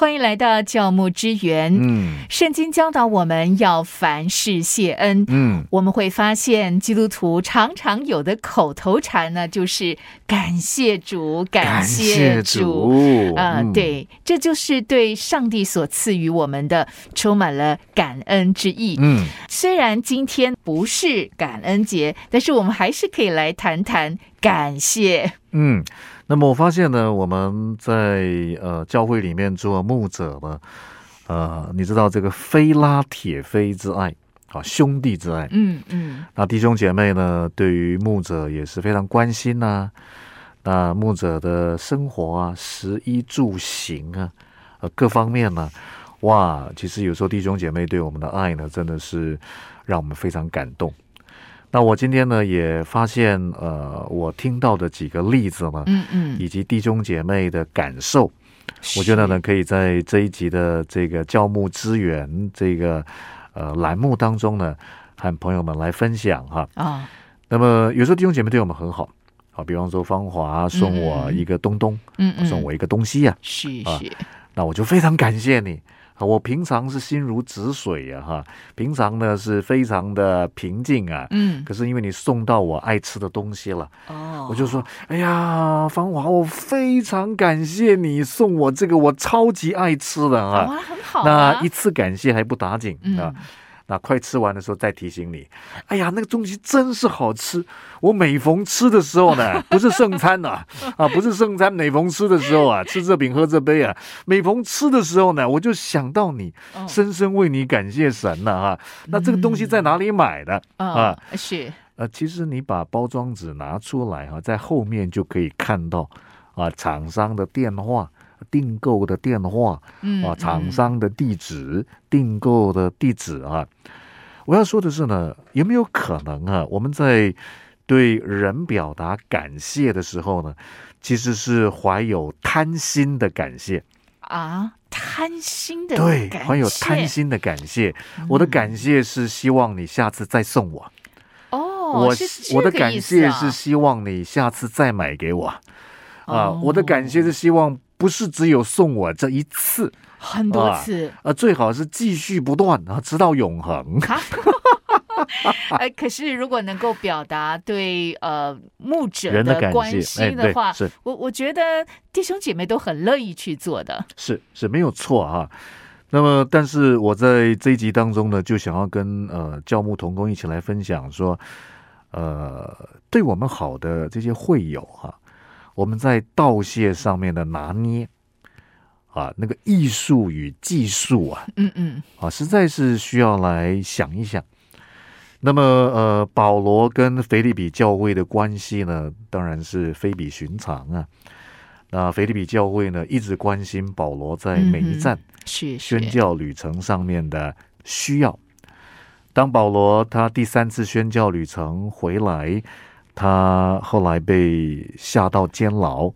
欢迎来到教牧之源。嗯圣经教导我们要凡事谢恩。嗯，我们会发现，基督徒常常有的口头禅呢，就是感谢主，感谢主。主啊、嗯，对，这就是对上帝所赐予我们的，充满了感恩之意。嗯，虽然今天不是感恩节，但是我们还是可以来谈谈感谢。嗯，那么我发现呢，我们在呃教会里面做牧者呢，呃，你知道这个非拉铁非之爱啊，兄弟之爱，嗯嗯，那弟兄姐妹呢，对于牧者也是非常关心呐、那牧者的生活啊，食衣住行啊，呃，各方面呢，哇，其实有时候弟兄姐妹对我们的爱呢，真的是让我们非常感动。那我今天呢，也发现，呃，我听到的几个例子呢，嗯嗯，以及弟兄姐妹的感受，我觉得呢，可以在这一集的这个教牧资源这个呃栏目当中呢，和朋友们来分享哈。啊，那么有时候弟兄姐妹对我们很好，好，比方说芳华送我嗯一个东东，嗯嗯，送我一个东西呀、是啊是，那我就非常感谢你。啊我平常是心如止水呀、哈，平常呢是非常的平静啊。嗯可是因为你送到我爱吃的东西了，哦，我就说，哎呀，芳华，我非常感谢你送我这个我超级爱吃的啊。哇，很好啊，那一次感谢还不打紧嗯啊，那快吃完的时候再提醒你，哎呀，那个东西真是好吃。我每逢吃的时候呢，不是圣餐呐、啊，不是圣餐，每逢吃的时候啊，吃这饼喝这杯啊，每逢吃的时候呢，我就想到你，哦深深为你感谢神呐啊。那这个东西在哪里买的？啊啊，是呃，其实你把包装纸拿出来哈、在后面就可以看到啊，厂商的电话、订购的电话嗯啊，厂商的地址、订购的地址啊。我要说的是呢，有没有可能啊，我们在对人表达感谢的时候呢，其实是怀有贪心的感谢，啊，贪心的对，怀有贪心的感谢。我的感谢是希望你下次再送我。哦，我是我的感谢是希望你下次再买给我。啊，哦。我的感谢是希望不是只有送我这一次，很多啊次呃，最好是继续不断啊，直到永恒。哎。呃，可是如果能够表达对呃牧者人的感关谢心的话，是我我觉得弟兄姐妹都很乐意去做的。是是没有错啊。那么，但是我在这一集当中呢，就想要跟呃教牧同工一起来分享说，呃，对我们好的这些会友哈、我们在道谢上面的拿捏啊，那个艺术与技术啊，嗯嗯啊，实在是需要来想一想。那么，呃，保罗跟腓利比教会的关系呢，当然是非比寻常啊。那腓利比教会呢，一直关心保罗在每一站宣教旅程上面的需要。当保罗他第三次宣教旅程回来，他后来被下到监牢，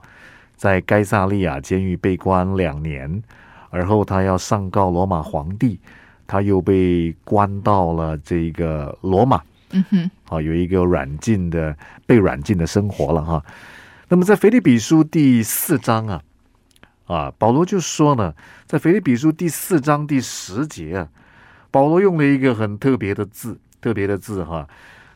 在该萨利亚监狱被关两年，而后他要上告罗马皇帝，他又被关到了这个罗马。嗯哼啊，有一个软禁的被软禁的生活了哈。那么在腓立比书第四章啊，啊，保罗就说呢，在腓立比书第四章第十节啊，保罗用了一个很特别的字，特别的字哈，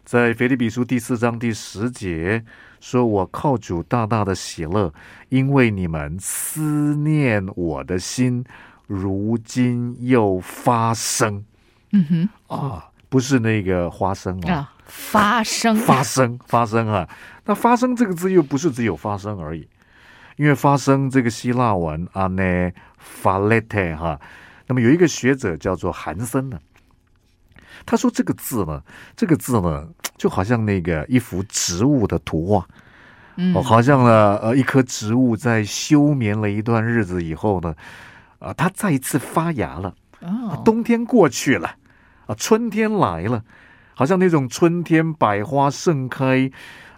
在腓立比书第四章第十节说：“我靠主大大的喜乐，因为你们思念我的心，如今又发生。嗯哼。啊，不是那个花生啊。”啊，发生。发生发生啊，那发生这个字又不是只有发生而已，因为发生这个希腊文啊呢法勒特哈，那么有一个学者叫做韩森呢，他说这个字呢，这个字呢就好像那个一幅植物的图画，嗯哦，好像呢呃一棵植物在休眠了一段日子以后呢，啊、它再一次发芽了。啊哦，冬天过去了，啊，春天来了，好像那种春天百花盛开，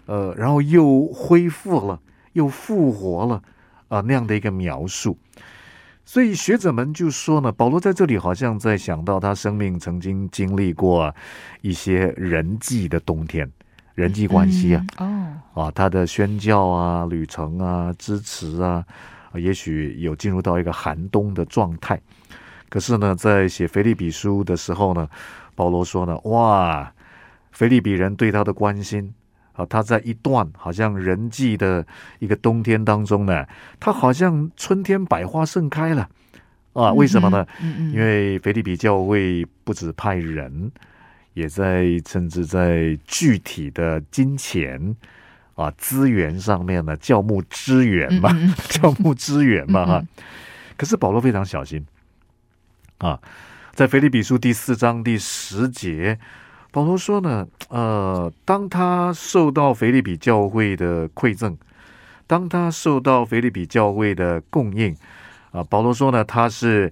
呃，然后又恢复了，又复活了，啊，那样的一个描述。所以学者们就说呢，保罗在这里好像在想到他生命曾经经历过一些人际的冬天，人际关系啊，哦，啊，他的宣教啊、旅程啊、支持啊，也许有进入到一个寒冬的状态。可是呢，在写腓利比书的时候呢，保罗说呢，哇，腓利比人对他的关心。啊，他在一段好像人际的一个冬天当中呢，他好像春天百花盛开了啊？为什么呢？嗯嗯，因为腓立比教会不止派人，也在甚至在具体的金钱啊资源上面呢，教牧支援嘛，教牧支援嘛哈。可是保罗非常小心啊，在腓立比书第四章第十节。保罗说呢，呃，当他受到腓利比教会的馈赠，当他受到腓利比教会的供应，啊，保罗说呢，他是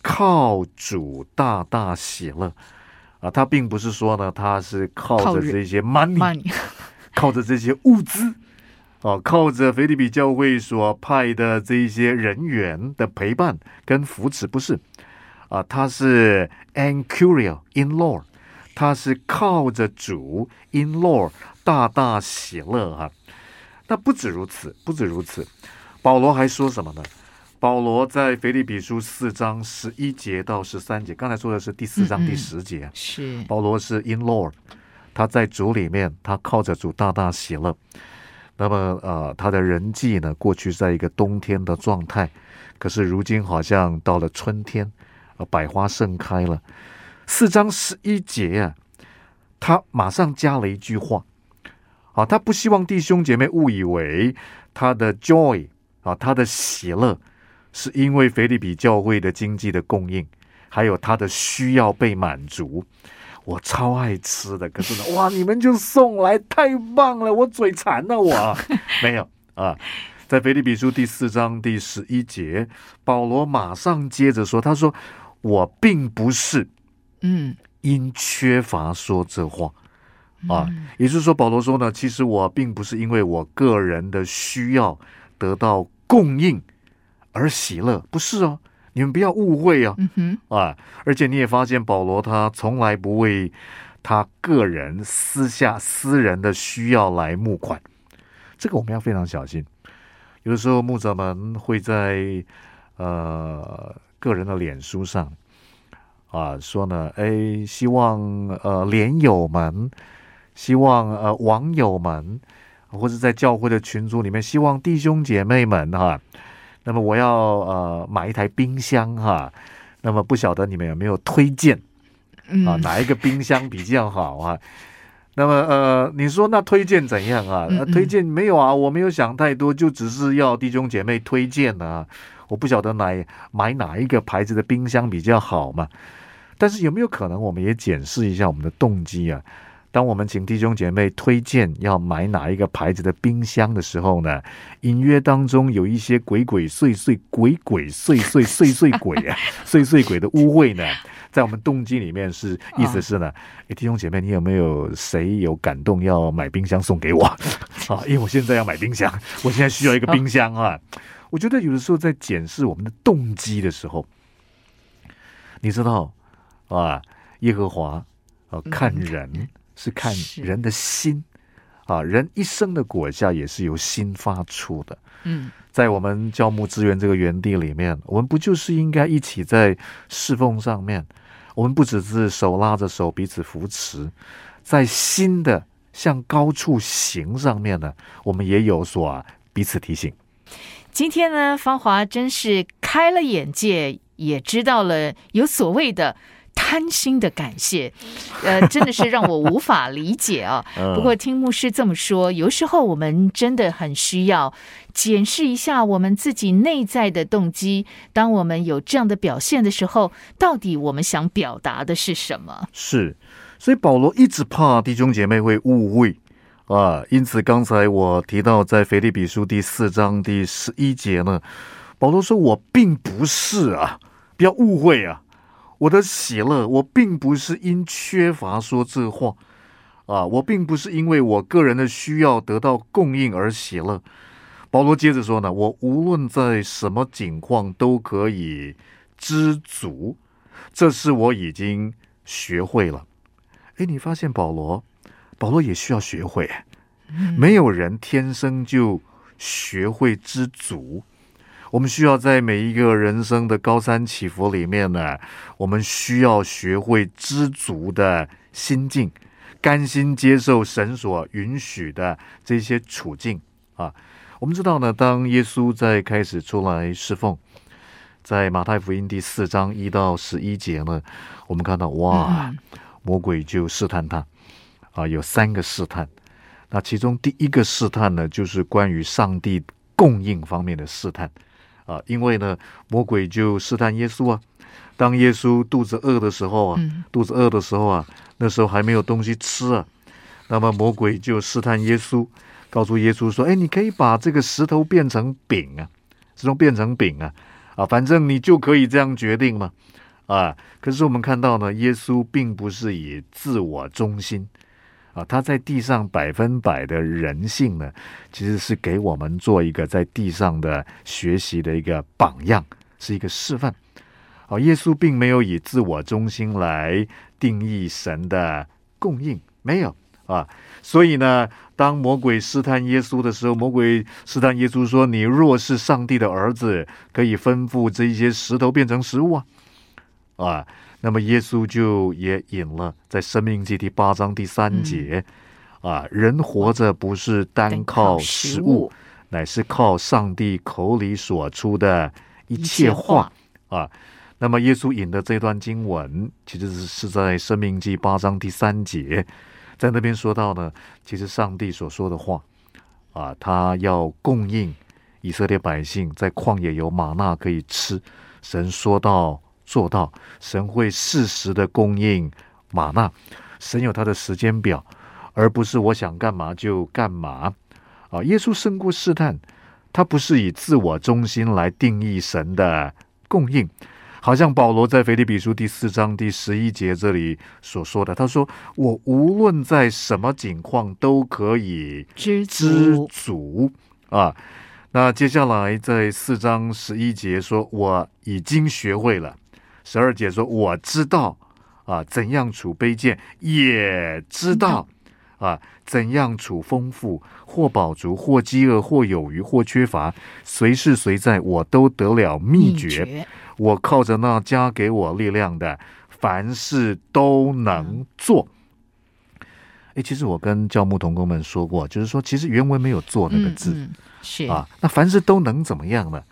靠主大大喜乐，啊，他并不是说呢，他是靠着这些 money，靠着这些物资，啊，靠着腓利比教会所派的这一些人员的陪伴跟扶持，不是，啊，他是 ancuria in Lord。他是靠着主 in Lord 大大喜乐哈，那不止如此，不止如此，保罗还说什么呢？保罗在腓立比书四章十一节到十三节，刚才说的是第四章第十节，是保罗是 in Lord，他在主里面，他靠着主大大喜乐。那么呃，他的人际呢，过去在一个冬天的状态，可是如今好像到了春天，呃，百花盛开了。四章十一节啊，他马上加了一句话，啊，他不希望弟兄姐妹误以为他的 joy 啊，他的喜乐是因为腓利比教会的经济的供应，还有他的需要被满足。我超爱吃的，可是呢，哇，你们就送来，太棒了，我嘴馋了，我 没有啊。在腓利比书第四章第十一节，保罗马上接着说，他说我并不是。嗯，因缺乏说这话啊，也就是说，保罗说呢，其实我并不是因为我个人的需要得到供应而喜乐，不是哦，你们不要误会啊，嗯，啊，而且你也发现保罗他从来不为他个人私下私人的需要来募款，这个我们要非常小心。有的时候牧者们会在呃个人的脸书上。啊，说呢，哎，希望呃，连友们，希望呃，网友们，或者在教会的群组里面，希望弟兄姐妹们哈，那么我要呃买一台冰箱哈，那么不晓得你们有没有推荐啊？哪一个冰箱比较好啊？那么呃，你说那推荐怎样啊？推荐没有啊？我没有想太多，就只是要弟兄姐妹推荐啊。我不晓得买买哪一个牌子的冰箱比较好嘛？但是有没有可能，我们也检视一下我们的动机啊？当我们请弟兄姐妹推荐要买哪一个牌子的冰箱的时候呢？隐约当中有一些鬼鬼祟祟、鬼鬼祟祟、祟祟鬼啊、祟祟鬼的污秽呢，在我们动机里面是意思是呢？哎，弟兄姐妹，你有没有谁有感动要买冰箱送给我 啊？因为我现在要买冰箱，我现在需要一个冰箱啊！我觉得有的时候在检视我们的动机的时候，你知道。啊，耶和华啊，看人是看人的心啊，人一生的果效也是由心发出的。嗯，在我们教牧资源这个园地里面，我们不就是应该一起在侍奉上面？我们不只是手拉着手彼此扶持，在新的向高处行上面呢，我们也有所彼此提醒。今天呢，芳华真是开了眼界，也知道了有所谓的。贪心的感谢，呃，真的是让我无法理解啊。不过听牧师这么说，有时候我们真的很需要检视一下我们自己内在的动机。当我们有这样的表现的时候，到底我们想表达的是什么？是，所以保罗一直怕弟兄姐妹会误会啊。因此，刚才我提到在腓立比书第四章第十一节呢，保罗说：“我并不是啊，不要误会啊。”我的喜乐，我并不是因缺乏说这话啊，我并不是因为我个人的需要得到供应而喜乐。保罗接着说呢，我无论在什么境况都可以知足，这是我已经学会了。哎，你发现保罗，保罗也需要学会，没有人天生就学会知足。我们需要在每一个人生的高山起伏里面呢，我们需要学会知足的心境，甘心接受神所允许的这些处境啊。我们知道呢，当耶稣在开始出来侍奉，在马太福音第四章一到十一节呢，我们看到哇，魔鬼就试探他啊，有三个试探。那其中第一个试探呢，就是关于上帝供应方面的试探。啊，因为呢，魔鬼就试探耶稣啊。当耶稣肚子饿的时候啊，肚子饿的时候啊，那时候还没有东西吃啊。那么魔鬼就试探耶稣，告诉耶稣说：“哎，你可以把这个石头变成饼啊，石头变成饼啊，啊，反正你就可以这样决定嘛。”啊，可是我们看到呢，耶稣并不是以自我中心。啊，他在地上百分百的人性呢，其实是给我们做一个在地上的学习的一个榜样，是一个示范。啊，耶稣并没有以自我中心来定义神的供应，没有啊。所以呢，当魔鬼试探耶稣的时候，魔鬼试探耶稣说：“你若是上帝的儿子，可以吩咐这一些石头变成食物啊。”啊。那么耶稣就也引了，在《生命记》第八章第三节，啊，人活着不是单靠食物，乃是靠上帝口里所出的一切话啊。那么耶稣引的这段经文，其实是是在《生命记》八章第三节，在那边说到呢，其实上帝所说的话啊，他要供应以色列百姓在旷野有玛纳可以吃，神说到。做到，神会适时的供应玛纳，神有他的时间表，而不是我想干嘛就干嘛。啊，耶稣胜过试探，他不是以自我中心来定义神的供应，好像保罗在腓立比书第四章第十一节这里所说的，他说：“我无论在什么境况都可以知知足。”啊，那接下来在四章十一节说：“我已经学会了。”十二姐说：“我知道啊，怎样处卑贱，也知道啊，怎样处丰富，或饱足，或饥饿，或有余，或缺乏，随是随在，我都得了秘诀。我靠着那加给我力量的，凡事都能做。”哎，其实我跟教牧同工们说过，就是说，其实原文没有“做”那个字，是啊，那凡事都能怎么样呢？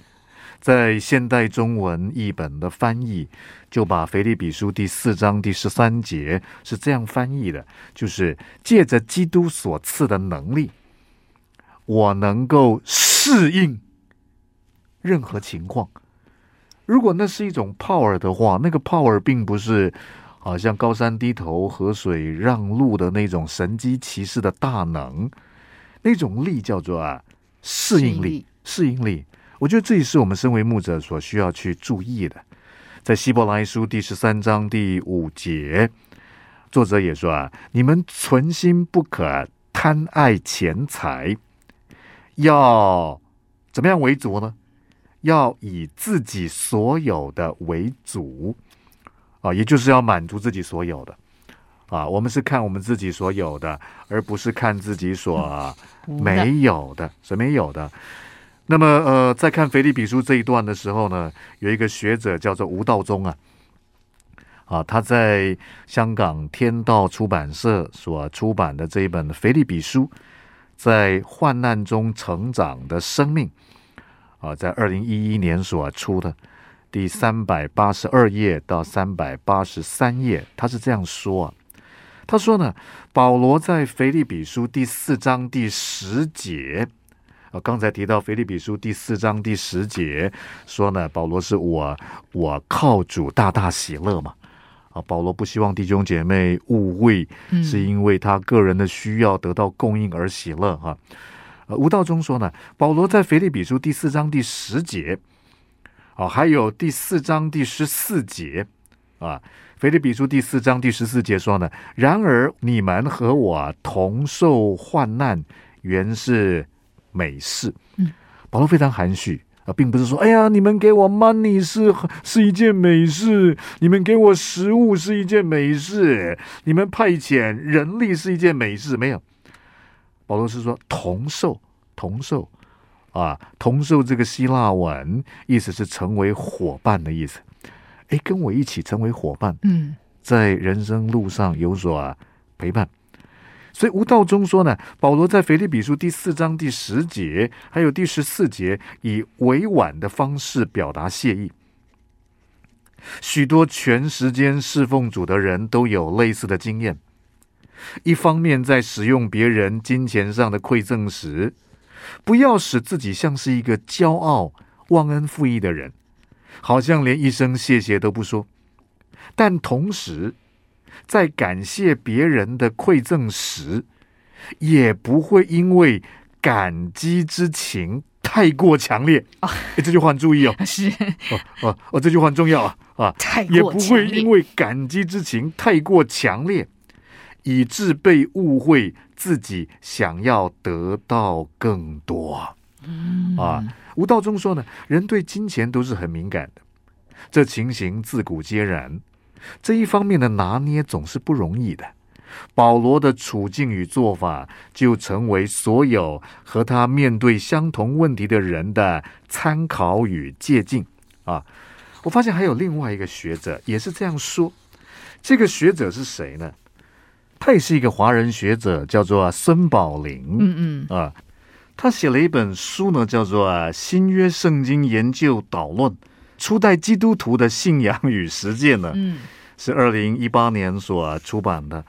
在现代中文译本的翻译，就把《腓立比书》第四章第十三节是这样翻译的：，就是借着基督所赐的能力，我能够适应任何情况。如果那是一种 power 的话，那个 power 并不是好像高山低头、河水让路的那种神机骑士的大能，那种力叫做啊适应力，适应力。我觉得这也是我们身为牧者所需要去注意的。在希伯来书第十三章第五节，作者也说啊：“你们存心不可贪爱钱财，要怎么样为主呢？要以自己所有的为主啊，也就是要满足自己所有的啊。我们是看我们自己所有的，而不是看自己所没有的，所没有的。”那么，呃，在看腓立比书这一段的时候呢，有一个学者叫做吴道中啊，啊，他在香港天道出版社所出版的这一本《腓立比书：在患难中成长的生命》啊，在二零一一年所出的第三百八十二页到三百八十三页，他是这样说啊，他说呢，保罗在腓立比书第四章第十节。刚才提到腓立比书第四章第十节说呢，保罗是我我靠主大大喜乐嘛。啊，保罗不希望弟兄姐妹误会，是因为他个人的需要得到供应而喜乐哈。呃，吴道中说呢，保罗在腓立比书第四章第十节，啊，还有第四章第十四节啊，腓立比书第四章第十四节说呢，然而你们和我同受患难，原是。美事，保罗非常含蓄啊，并不是说，哎呀，你们给我 money 是是一件美事，你们给我食物是一件美事，你们派遣人力是一件美事，没有。保罗是说同受同受啊，同受这个希腊文意思是成为伙伴的意思。哎，跟我一起成为伙伴，嗯，在人生路上有所陪伴。所以吴道中说呢，保罗在腓立比书第四章第十节，还有第十四节，以委婉的方式表达谢意。许多全时间侍奉主的人都有类似的经验。一方面，在使用别人金钱上的馈赠时，不要使自己像是一个骄傲、忘恩负义的人，好像连一声谢谢都不说；但同时，在感谢别人的馈赠时，也不会因为感激之情太过强烈啊！哎，这句话很注意哦，是哦哦哦，这句话很重要啊啊！太也不过强烈会因为感激之情太过强烈，以致被误会自己想要得到更多。嗯啊，吴道中说呢，人对金钱都是很敏感的，这情形自古皆然。这一方面的拿捏总是不容易的。保罗的处境与做法，就成为所有和他面对相同问题的人的参考与借鉴啊。我发现还有另外一个学者也是这样说。这个学者是谁呢？他也是一个华人学者，叫做孙宝林。嗯嗯啊，他写了一本书呢，叫做《新约圣经研究导论：初代基督徒的信仰与实践》呢，嗯是二零一八年所出版的。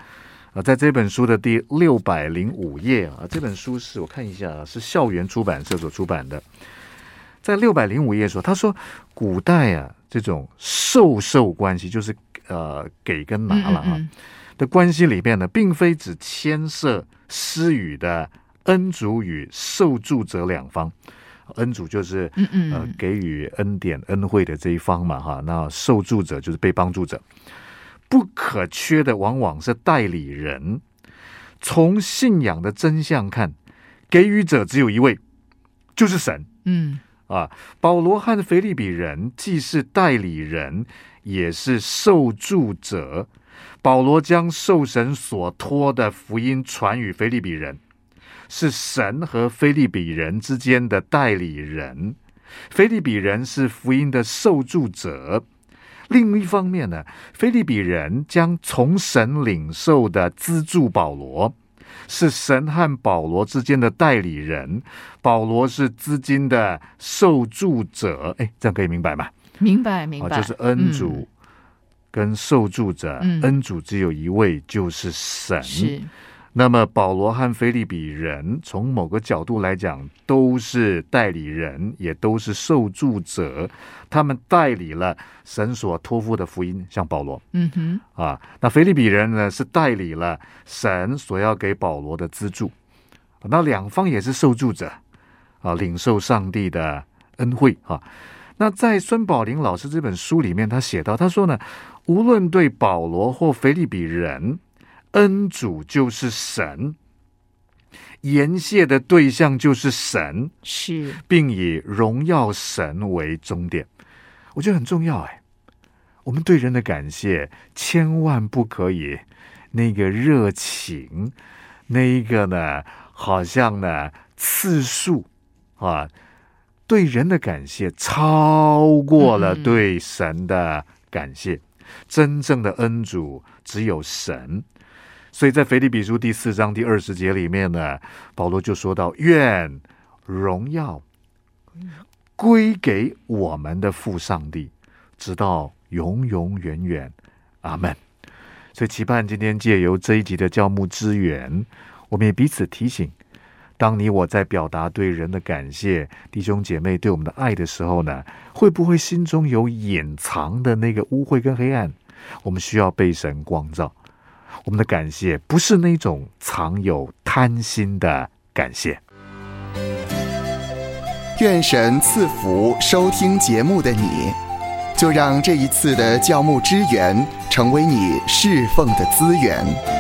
啊，在这本书的第六百零五页啊，这本书是我看一下啊，是校园出版社所出版的。在六百零五页说，他说古代啊，这种授受关系，就是呃给跟拿了啊。嗯的关系里面呢，并非只牵涉施予的恩主与受助者两方，恩主就是嗯嗯呃给予恩典恩惠的这一方嘛，哈，那受助者就是被帮助者，不可缺的往往是代理人。从信仰的真相看，给予者只有一位，就是神。嗯啊，保罗和腓利比人既是代理人，也是受助者。保罗将受神所托的福音传与腓利比人，是神和菲利比人之间的代理人。菲利比人是福音的受助者。另一方面呢，菲利比人将从神领受的资助保罗，是神和保罗之间的代理人。保罗是资金的受助者。哎，这样可以明白吗？明白明啊，白，就是恩主跟受助者，嗯恩主只有一位，就是神。是那么保罗和菲利比人，从某个角度来讲，都是代理人，也都是受助者。他们代理了神所托付的福音，像保罗嗯哼啊。那菲利比人呢，是代理了神所要给保罗的资助。那两方也是受助者啊，领受上帝的恩惠啊。那在孙宝林老师这本书里面，他写到，他说呢，无论对保罗或菲利比人，恩主就是神，言谢的对象就是神，是并以荣耀神为终点。我觉得很重要哎，我们对人的感谢千万不可以那个热情，那一个呢，好像呢次数啊，对人的感谢超过了嗯对神的感谢。真正的恩主只有神。所以在腓立比书第四章第二十节里面呢，保罗就说到：“愿荣耀归给我们的父上帝，直到永永远远。”阿门。所以期盼今天借由这一集的教牧支援，我们也彼此提醒：当你我在表达对人的感谢、弟兄姐妹对我们的爱的时候呢，会不会心中有隐藏的那个污秽跟黑暗？我们需要被神光照。我们的感谢不是那种藏有贪心的感谢。愿神赐福收听节目的你，就让这一次的教牧支援成为你侍奉的资源。